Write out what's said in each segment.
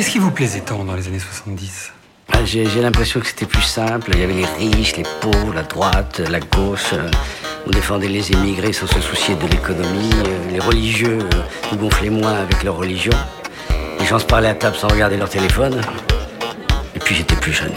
Qu'est-ce qui vous plaisait tant dans les années 70 ah, J'ai l'impression que c'était plus simple. Il y avait les riches, les pauvres, la droite, la gauche. On défendait les émigrés sans se soucier de l'économie. Les religieux nous gonflaient moins avec leur religion. Les gens se parlaient à table sans regarder leur téléphone. Et puis j'étais plus jeune.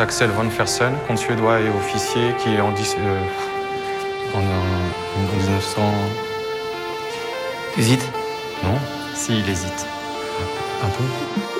Axel von Fersen, comte suédois et officier, qui est en, euh, en, en 1900. Hésite Non Si, il hésite. Un peu?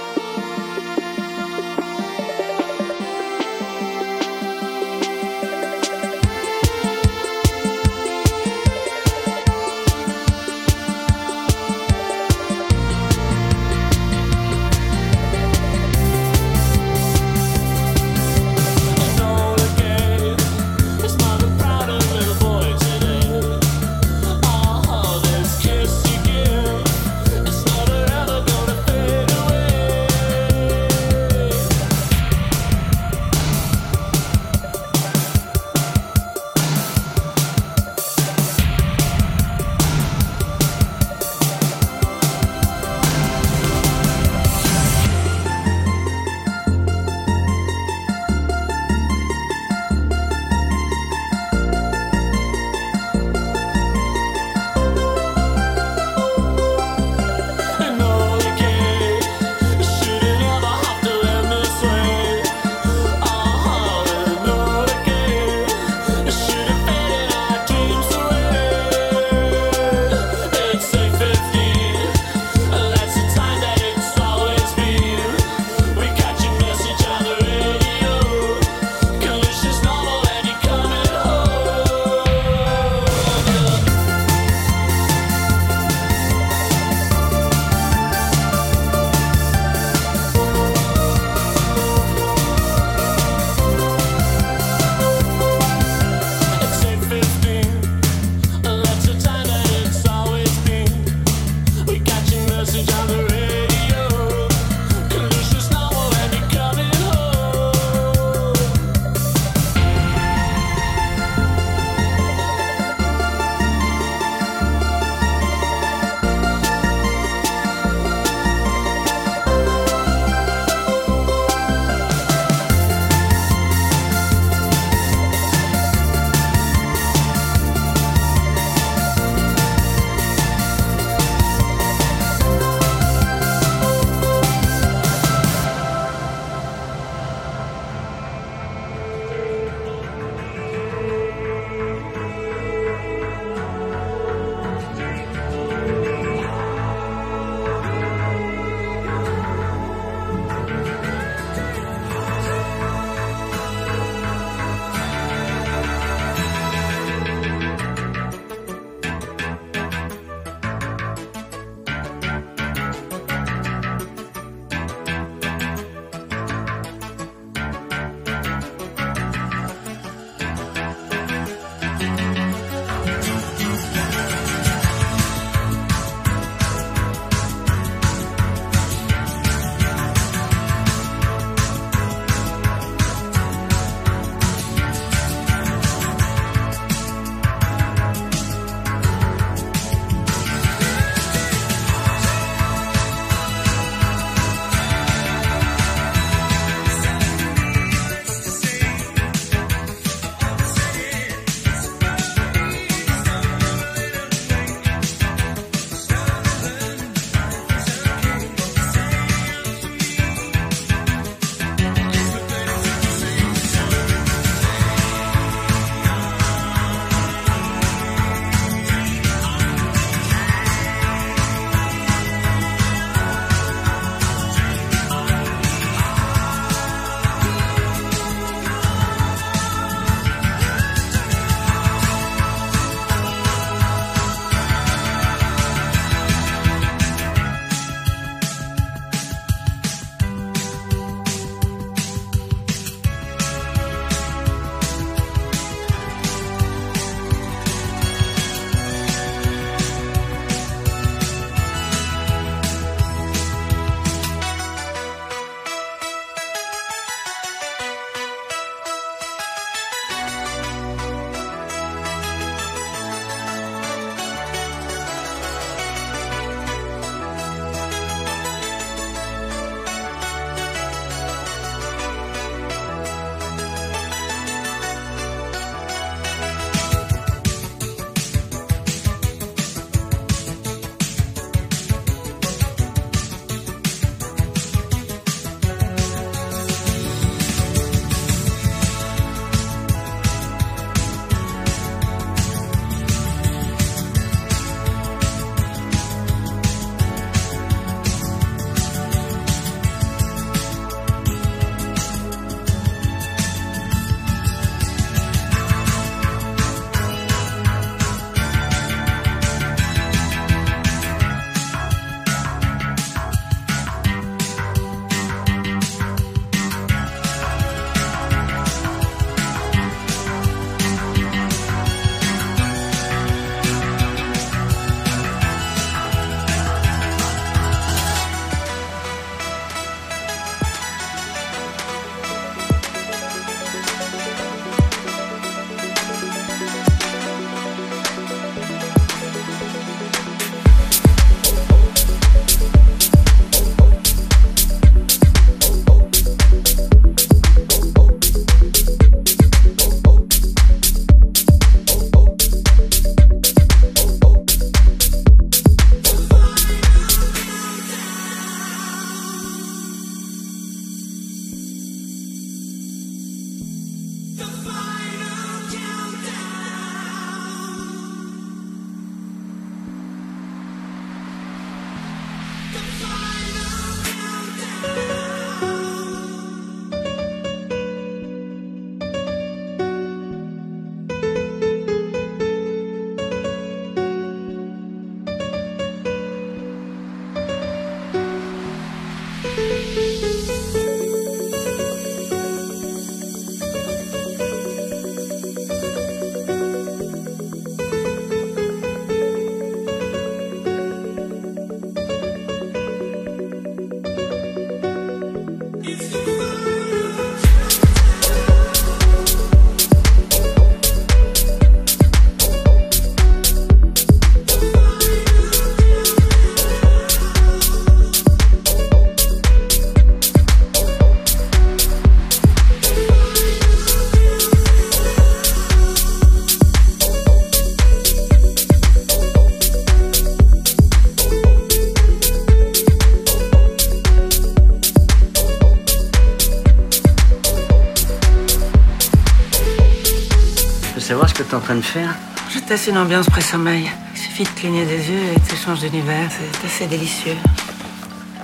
Je teste une ambiance pré-sommeil. Il suffit de cligner des yeux et tu changes d'univers. C'est assez délicieux.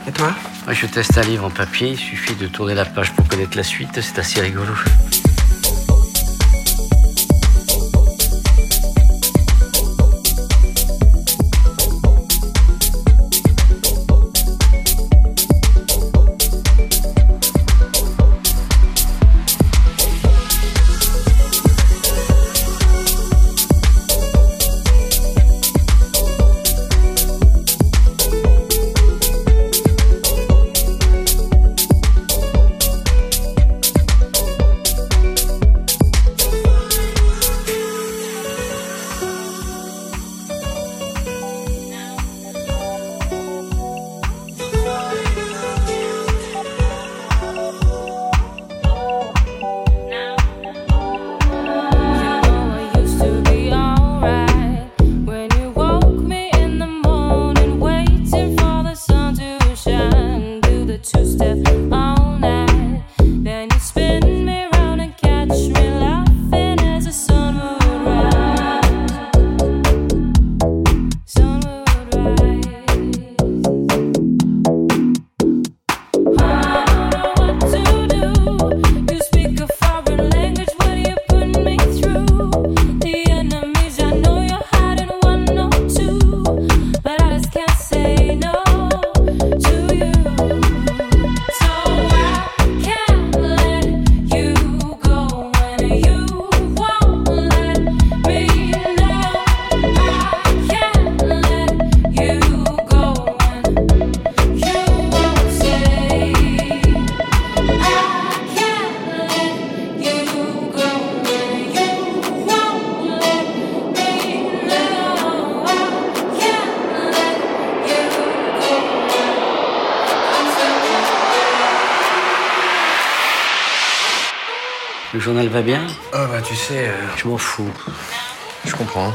Et toi? Moi, je teste un livre en papier. Il suffit de tourner la page pour connaître la suite. C'est assez rigolo. Je m'en fous. Je comprends.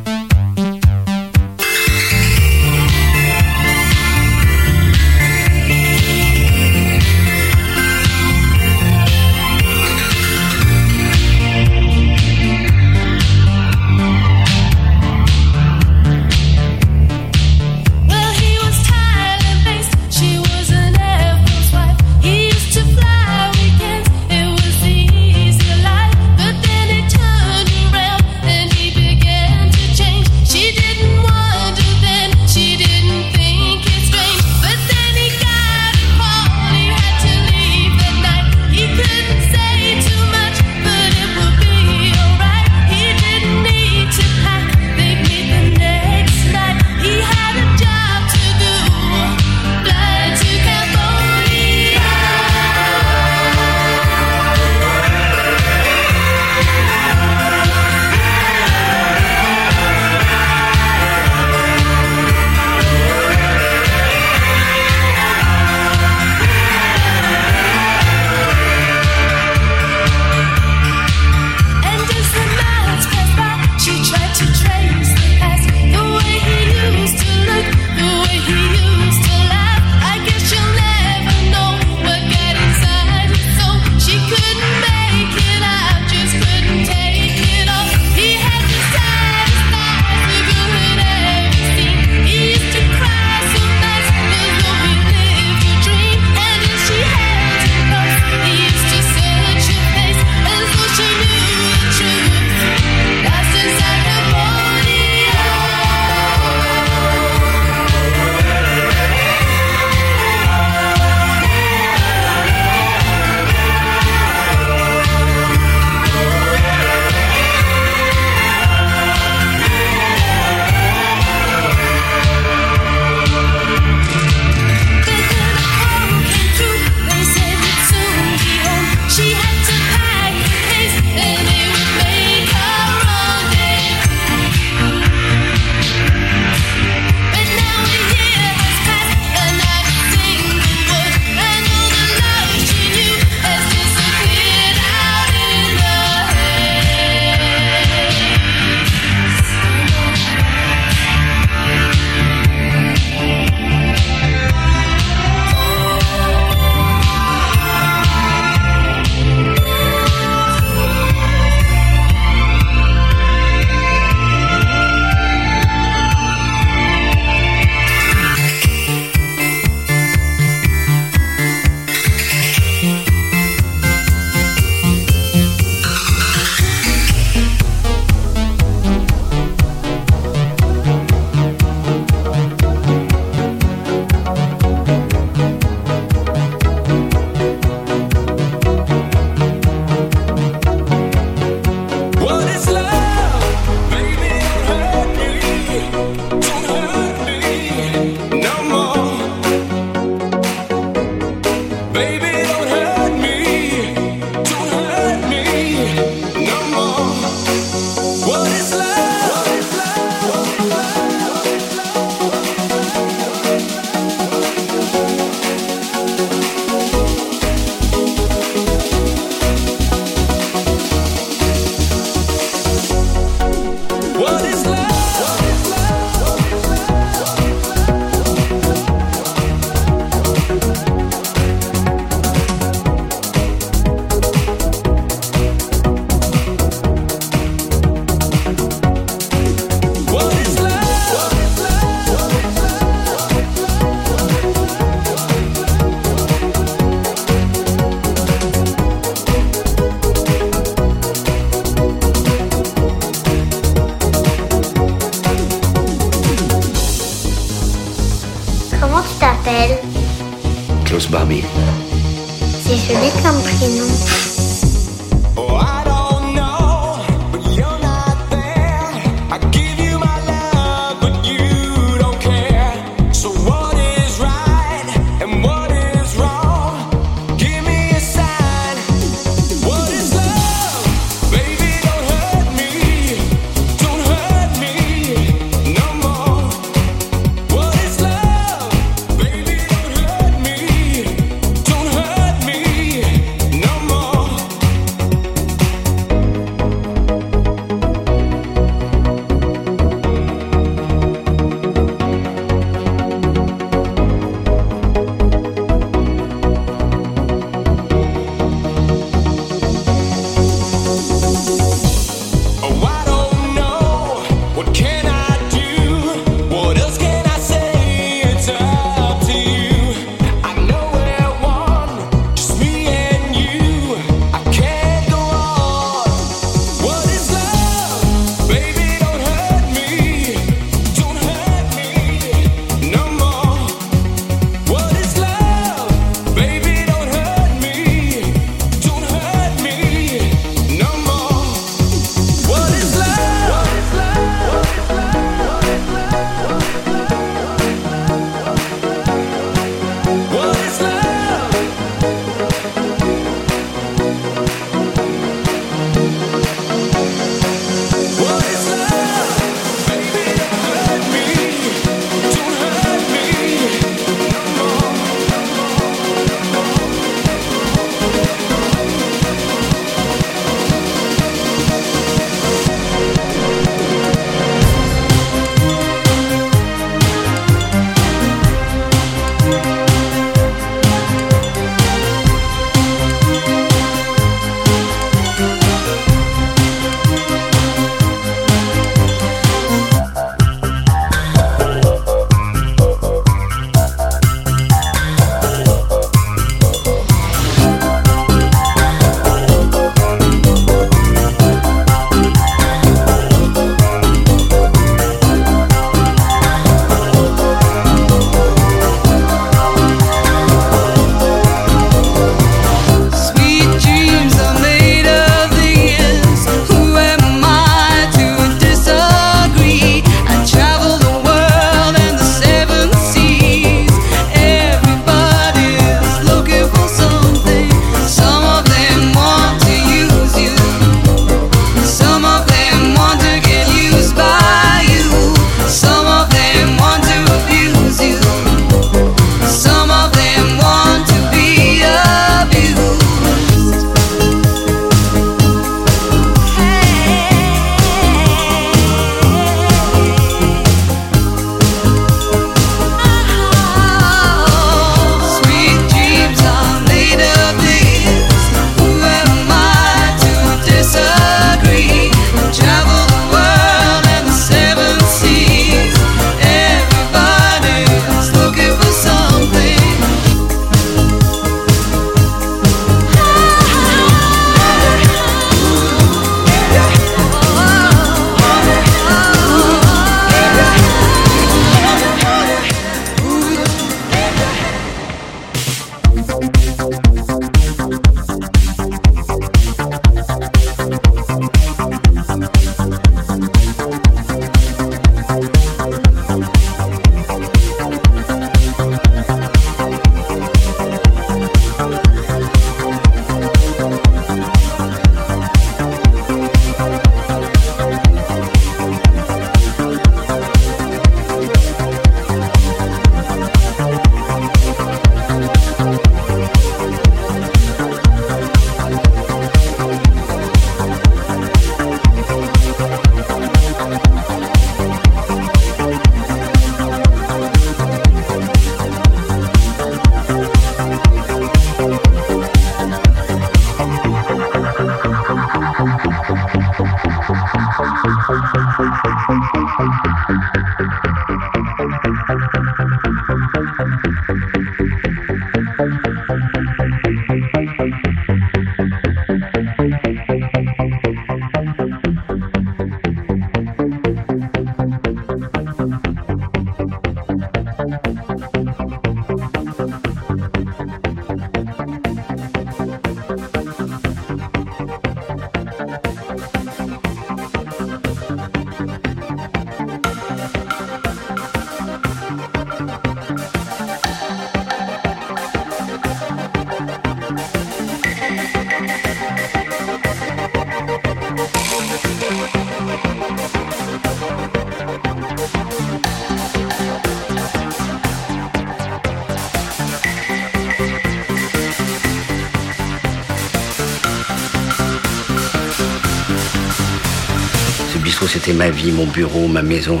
C'était ma vie, mon bureau, ma maison.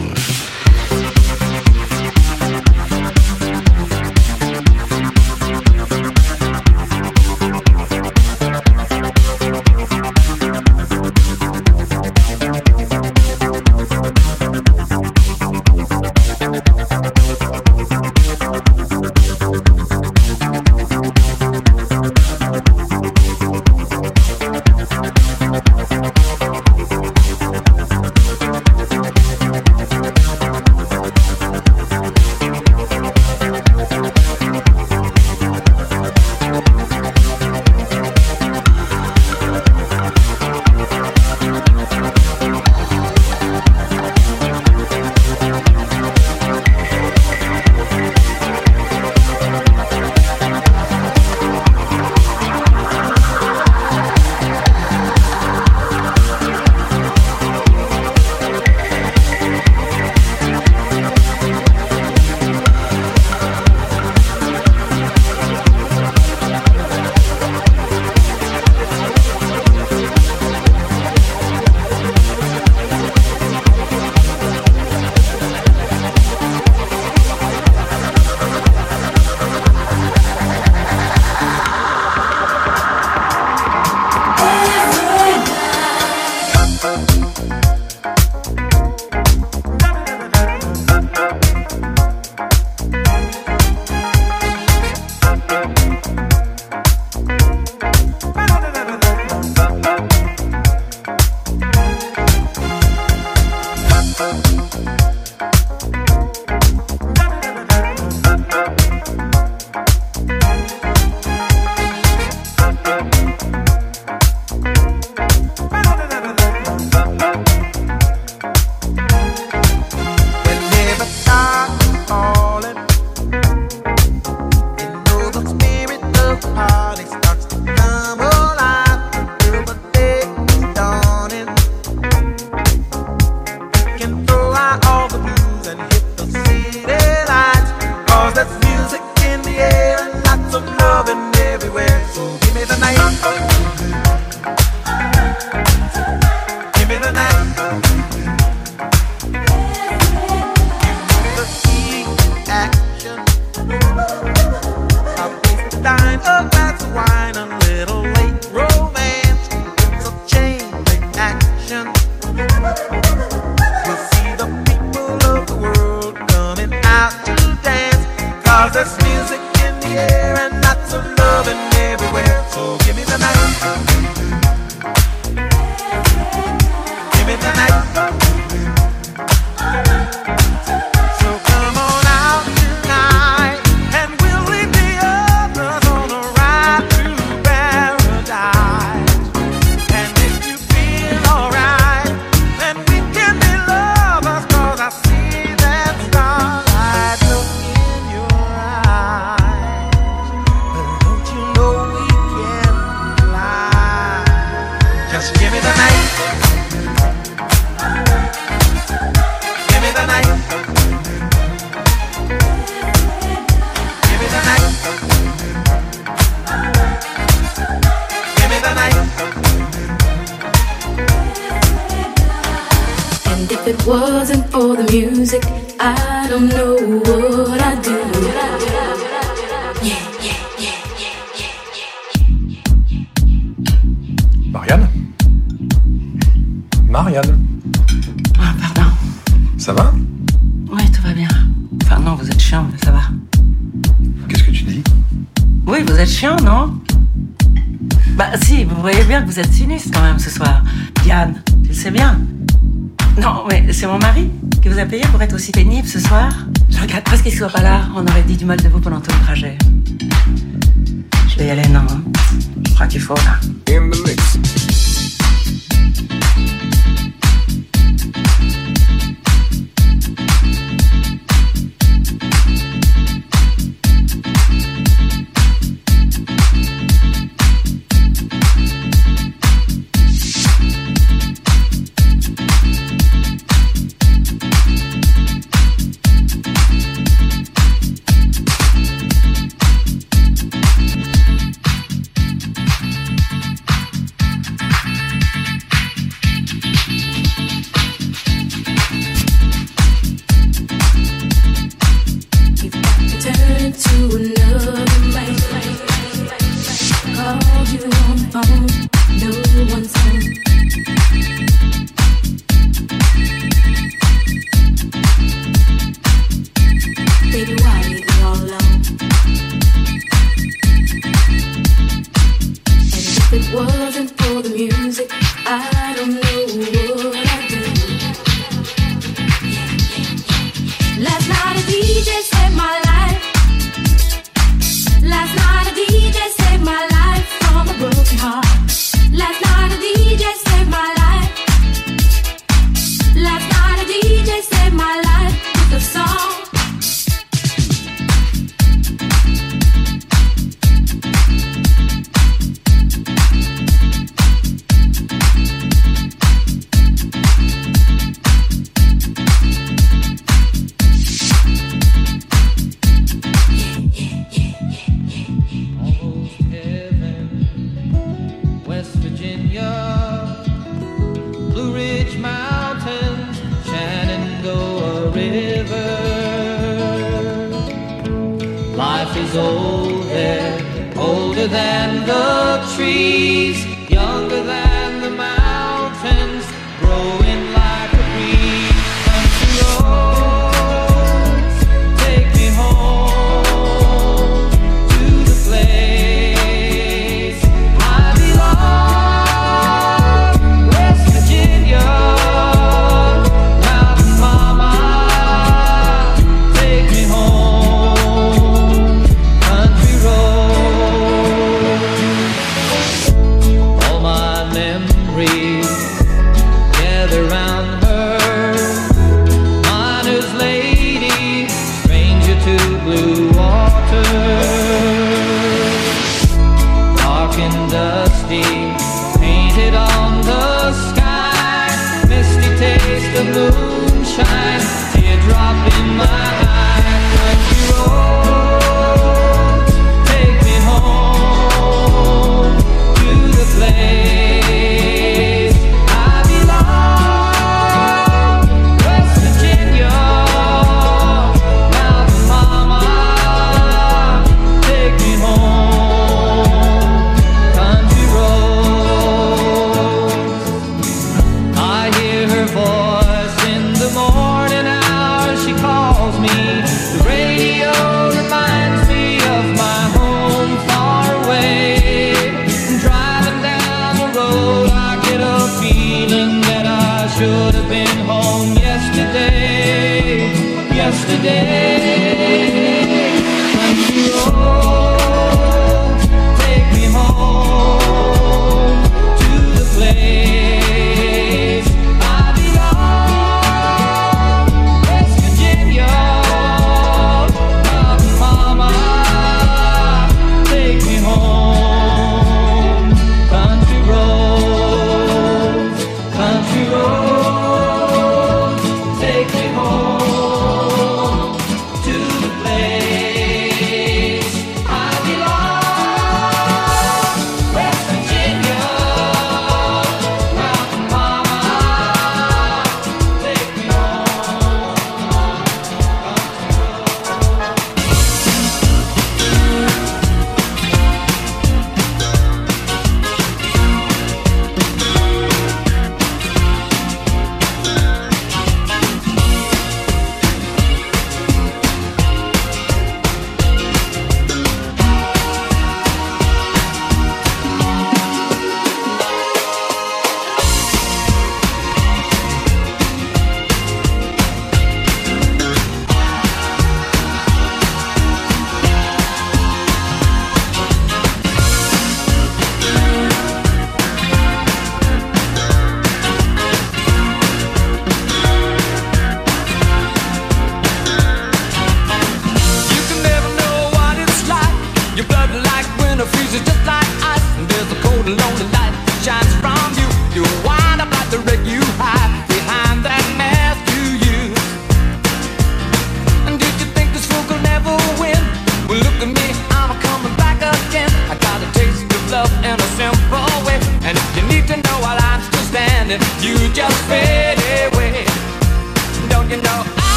Yesterday.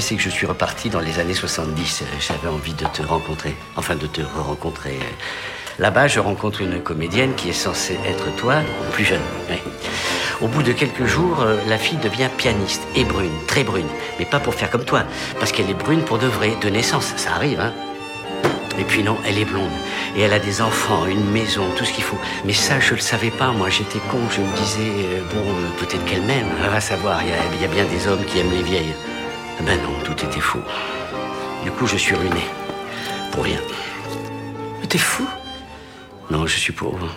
C'est que je suis reparti dans les années 70. Euh, J'avais envie de te rencontrer, enfin de te re-rencontrer. Là-bas, je rencontre une comédienne qui est censée être toi, plus jeune. Au bout de quelques jours, euh, la fille devient pianiste, et brune, très brune. Mais pas pour faire comme toi, parce qu'elle est brune pour de vrai, de naissance, ça arrive, hein. Et puis non, elle est blonde. Et elle a des enfants, une maison, tout ce qu'il faut. Mais ça, je le savais pas. Moi, j'étais con. Je me disais, euh, bon, euh, peut-être qu'elle m'aime. On va savoir. Il y a bien des hommes qui aiment les vieilles. Ben non, tout était faux. Du coup, je suis ruiné. Pour rien. Mais t'es fou? Non, je suis pauvre.